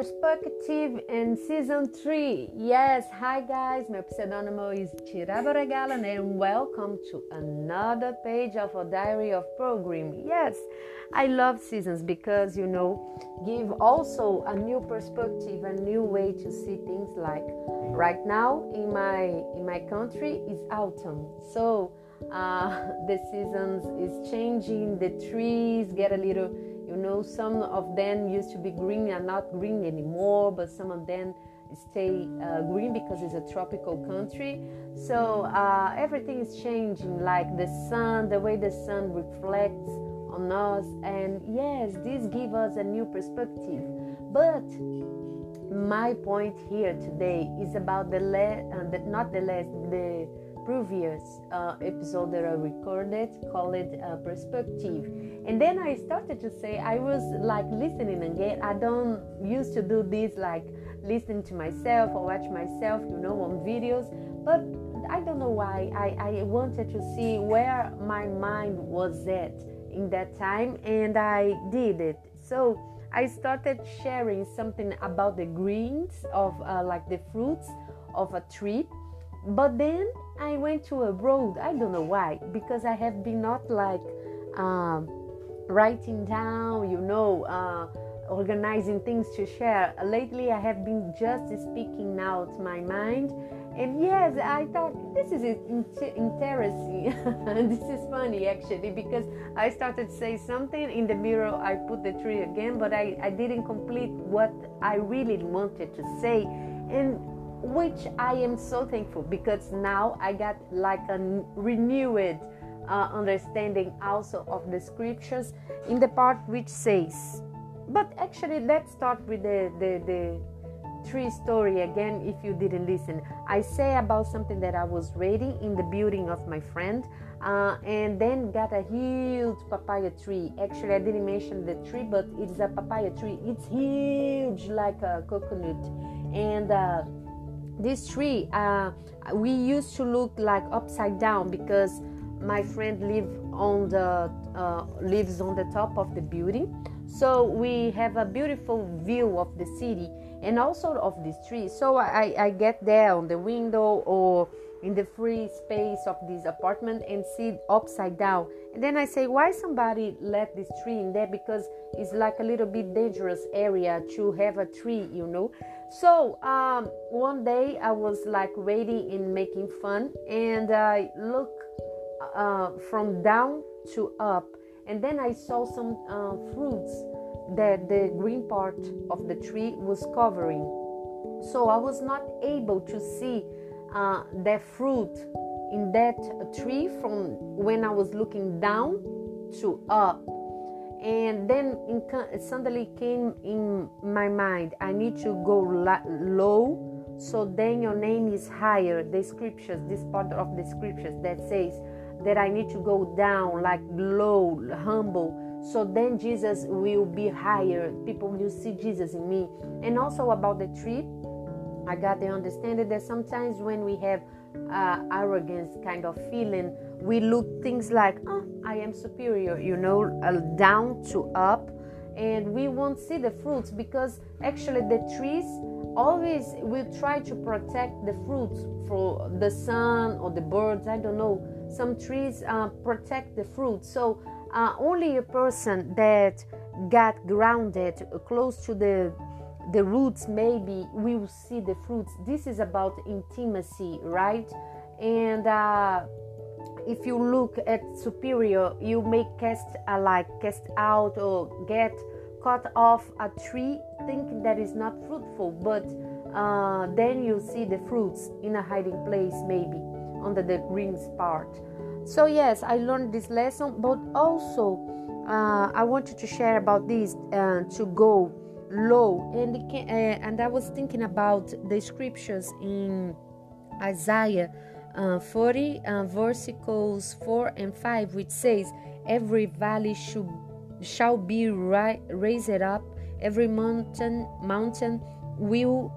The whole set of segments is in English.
Perspective in Season 3. Yes, hi guys, meu pseudônimo is Tiraba Regalan and welcome to another page of a diary of program. Yes, I love seasons because you know, give also a new perspective, a new way to see things like right now in my in my country is autumn. So uh, the seasons is changing, the trees get a little know, some of them used to be green and not green anymore, but some of them stay uh, green because it's a tropical country. So uh, everything is changing, like the sun, the way the sun reflects on us, and yes, this gives us a new perspective. But my point here today is about the last, uh, not the last, the previous uh, episode that I recorded called it uh, Perspective. And then I started to say, I was like listening again. I don't used to do this like listening to myself or watch myself, you know, on videos. But I don't know why. I, I wanted to see where my mind was at in that time, and I did it. So I started sharing something about the greens of uh, like the fruits of a tree. But then I went to a road. I don't know why, because I have been not like um, writing down, you know, uh, organizing things to share. Lately, I have been just speaking out my mind. And yes, I thought this is interesting. this is funny actually because I started to say something in the mirror. I put the tree again, but I, I didn't complete what I really wanted to say. And which I am so thankful because now I got like a renewed uh, understanding also of the scriptures in the part which says, but actually, let's start with the, the, the tree story again if you didn't listen. I say about something that I was reading in the building of my friend. Uh, and then got a huge papaya tree. Actually, I didn't mention the tree, but it's a papaya tree. It's huge, like a coconut, and uh, this tree uh, we used to look like upside down because my friend live on the uh, lives on the top of the building. So we have a beautiful view of the city and also of this tree so I, I get there on the window or in the free space of this apartment and see upside down. And then i say why somebody let this tree in there? Because it's like a little bit dangerous area to have a tree you know? So um, one day i was like waiting and making fun and i look uh, from down to up and then i saw some uh, fruits that the green part of the tree was covering so i was not able to see uh, that fruit in that tree from when I was looking down to up. And then in, suddenly came in my mind, I need to go low so then your name is higher. The scriptures, this part of the scriptures that says that I need to go down, like low, humble. So then Jesus will be higher. People will see Jesus in me. And also about the tree, I got the understanding that sometimes when we have uh, arrogance kind of feeling, we look things like, oh, I am superior, you know, uh, down to up, and we won't see the fruits because actually the trees always will try to protect the fruits from the sun or the birds. I don't know. Some trees uh, protect the fruit. So uh, only a person that got grounded close to the the roots maybe we will see the fruits. This is about intimacy right? And uh, if you look at superior you may cast uh, like cast out or get cut off a tree thinking that is not fruitful but uh, then you see the fruits in a hiding place maybe under the green part. So yes i learned this lesson but also uh, i wanted to share about this uh, to go low. And uh, and I was thinking about the scriptures in Isaiah uh, 40 uh, verses 4 and 5 which says every valley should shall be ri- raised up. Every mountain mountain will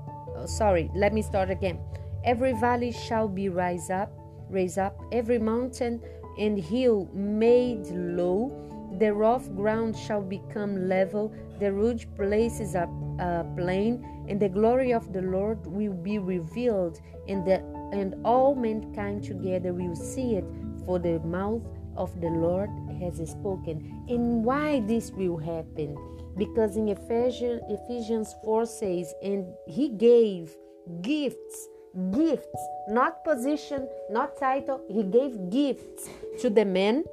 sorry let me start again every valley shall be rise up raise up every mountain and hill made low the rough ground shall become level, the rude places are uh, plain, and the glory of the Lord will be revealed, and the and all mankind together will see it, for the mouth of the Lord has spoken. And why this will happen? Because in Ephesians, Ephesians 4 says, and he gave gifts, gifts, not position, not title, he gave gifts to the men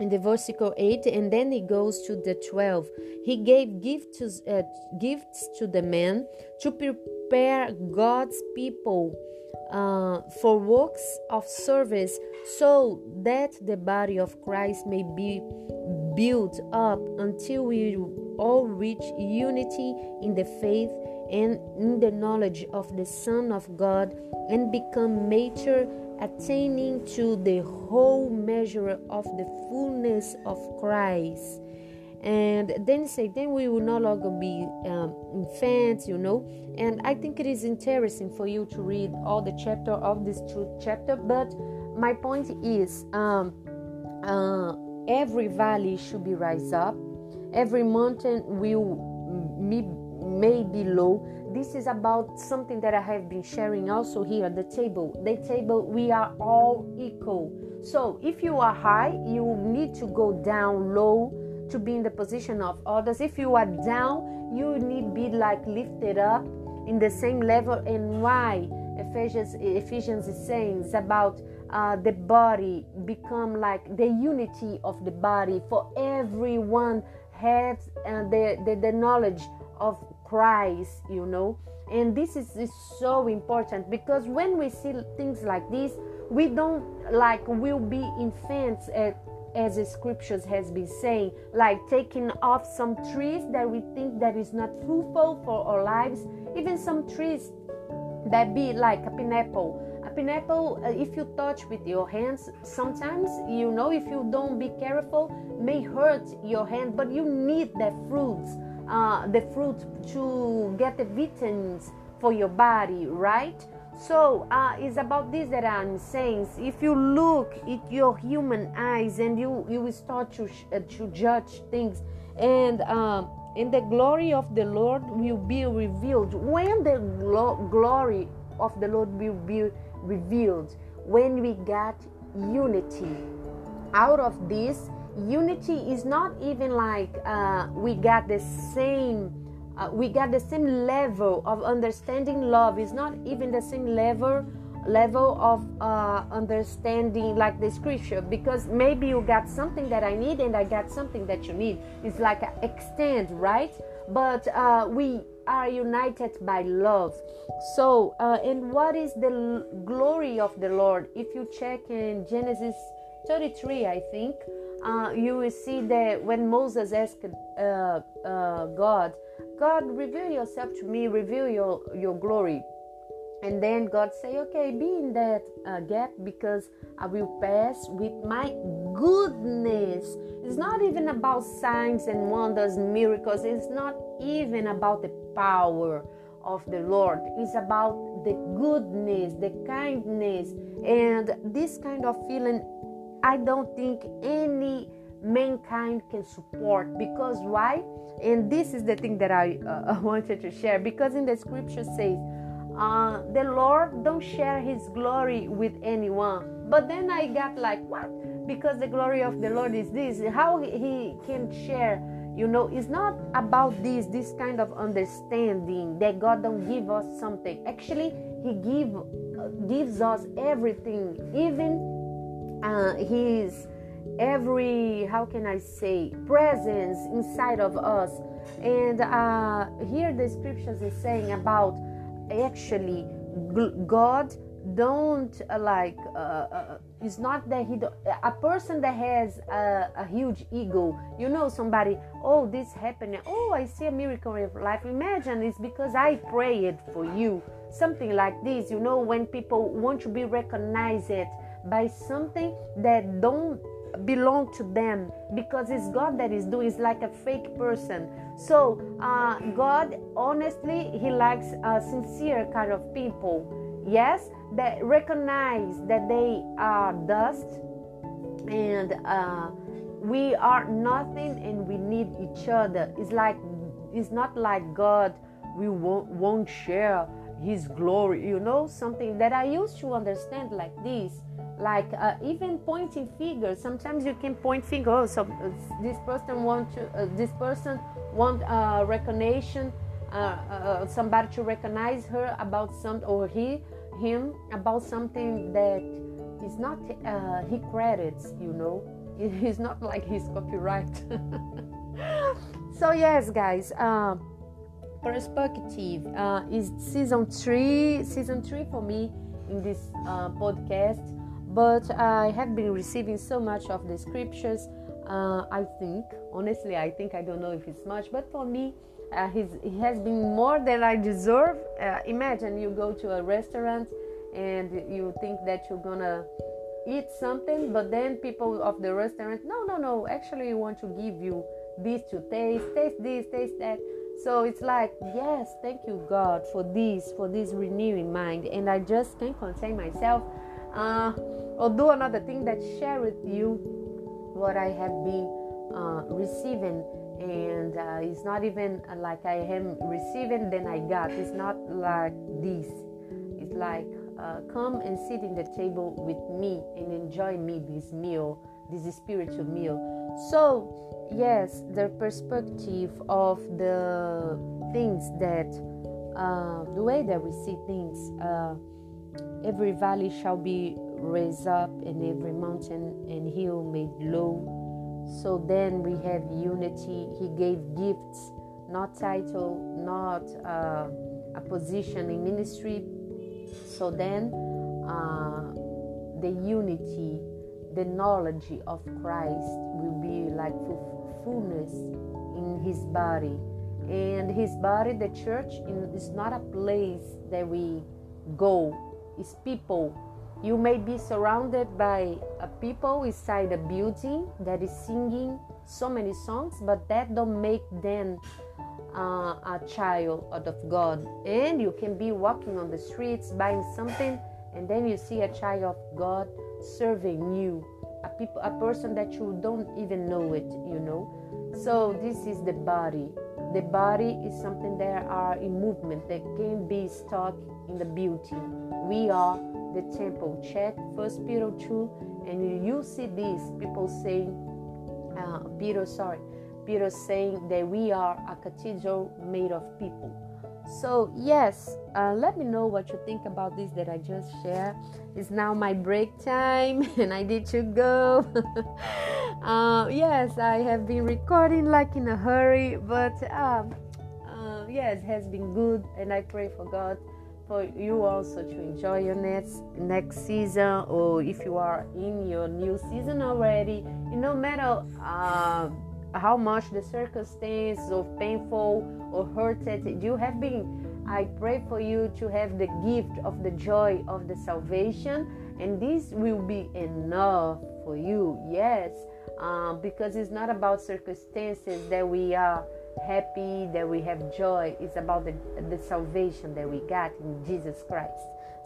in the versicle 8 and then he goes to the 12 he gave gifts to, uh, gifts to the men to prepare god's people uh, for works of service so that the body of christ may be built up until we all reach unity in the faith and in the knowledge of the son of god and become mature attaining to the whole measure of the fullness of Christ. And then say, then we will no longer be um, infants, you know. And I think it is interesting for you to read all the chapter of this truth chapter. But my point is, um, uh, every valley should be rise up, every mountain will may be low this is about something that I have been sharing also here at the table. The table, we are all equal. So if you are high, you need to go down low to be in the position of others. If you are down, you need be like lifted up in the same level. And why Ephesians Ephesians is saying is about uh, the body become like the unity of the body for everyone has uh, the, the the knowledge of Christ, you know. And this is, is so important because when we see things like this, we don't like will be infants at, as the scriptures has been saying, like taking off some trees that we think that is not fruitful for our lives, even some trees that be like a pineapple. A pineapple, uh, if you touch with your hands, sometimes you know if you don't be careful, may hurt your hand, but you need the fruits uh, the fruit to get the vitamins for your body, right? So uh, it's about this that I'm saying. If you look at your human eyes and you you start to uh, to judge things, and um, and the glory of the Lord will be revealed. When the glo- glory of the Lord will be revealed, when we got unity. Out of this, unity is not even like uh, we got the same uh, we got the same level of understanding love. Is not even the same level level of uh, understanding like the scripture. Because maybe you got something that i need and i got something that you need. It's like extend right? But uh, we are united by love. So uh, and what is the l- glory of the lord? If you check in genesis 33 i think uh, you will see that when Moses asked uh, uh, God, God, reveal yourself to me, reveal your, your glory. And then God say, okay, be in that uh, gap because I will pass with my goodness. It's not even about signs and wonders, miracles. It's not even about the power of the Lord. It's about the goodness, the kindness, and this kind of feeling I don't think any mankind can support because why? And this is the thing that I uh, wanted to share because in the scripture says, uh, the Lord don't share His glory with anyone. But then I got like what? Because the glory of the Lord is this. How He can share? You know, it's not about this this kind of understanding that God don't give us something. Actually, He give uh, gives us everything, even uh, his every how can i say presence inside of us. And uh, here the scriptures is saying about actually god don't uh, like uh, uh, it's not that he a person that has a, a, huge ego. You know somebody oh this happened oh i see a miracle of life. Imagine it's because i prayed for you. Something like this you know when people want to be recognized by something that don't belong to them because it's God that is doing. It's like a fake person. So uh, God, honestly, He likes a sincere kind of people. Yes, that recognize that they are dust and uh, we are nothing and we need each other. It's like it's not like God we won't, won't share his glory you know something that i used to understand like this like uh, even pointing fingers. Sometimes you can point finger oh, so uh, this person want to uh, this person want uh, recognition uh, uh, somebody to recognize her about something or he him about something that is not he credits you know. It's not like his copyright. So yes guys perspective uh, is season three season three for me in this uh, podcast but i have been receiving so much of the scriptures uh, i think honestly i think i don't know if it's much but for me uh, it has been more than i deserve uh, imagine you go to a restaurant and you think that you're gonna eat something but then people of the restaurant no no no actually we want to give you this to taste taste this taste that so it's like, yes, thank you, God, for this, for this renewing mind. And I just can't contain myself. Uh, I'll do another thing that share with you what I have been uh, receiving. And uh, it's not even like I am receiving, then I got. It's not like this. It's like, uh, come and sit in the table with me and enjoy me this meal, this spiritual meal. So, yes the perspective of the things that uh, the way that we see things uh, every valley shall be raised up and every mountain and hill made low so then we have unity he gave gifts not title not uh, a position in ministry so then uh, the unity the knowledge of christ will be like fullness in his body. And his body, the church, is not a place that we go, it's people. You may be surrounded by a people inside a building that is singing so many songs, but that don't make them uh, a child of God. And you can be walking on the streets buying something, and then you see a child of God serving you a people a person that you don't even know it you know? So this is the body. The body is something that are in movement that can be stuck in the beauty. We are the temple check first peter 2 and you see this people saying uh, peter sorry peter saying that we are a cathedral made of people so, yes, uh, let me know what you think about this that I just shared. It's now my break time and I need to go. uh, yes, I have been recording like in a hurry, but um, uh, yes, has been good, and I pray for God for you also to enjoy your next next season, or if you are in your new season already, no matter uh, how much the circumstances of painful or hurted you have been. I pray for you to have the gift of the joy of the salvation, and this will be enough for you. Yes, uh, because it's not about circumstances that we are happy, that we have joy. It's about the, the salvation that we got in Jesus Christ.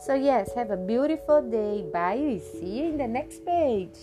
So, yes, have a beautiful day. Bye. We see you in the next page.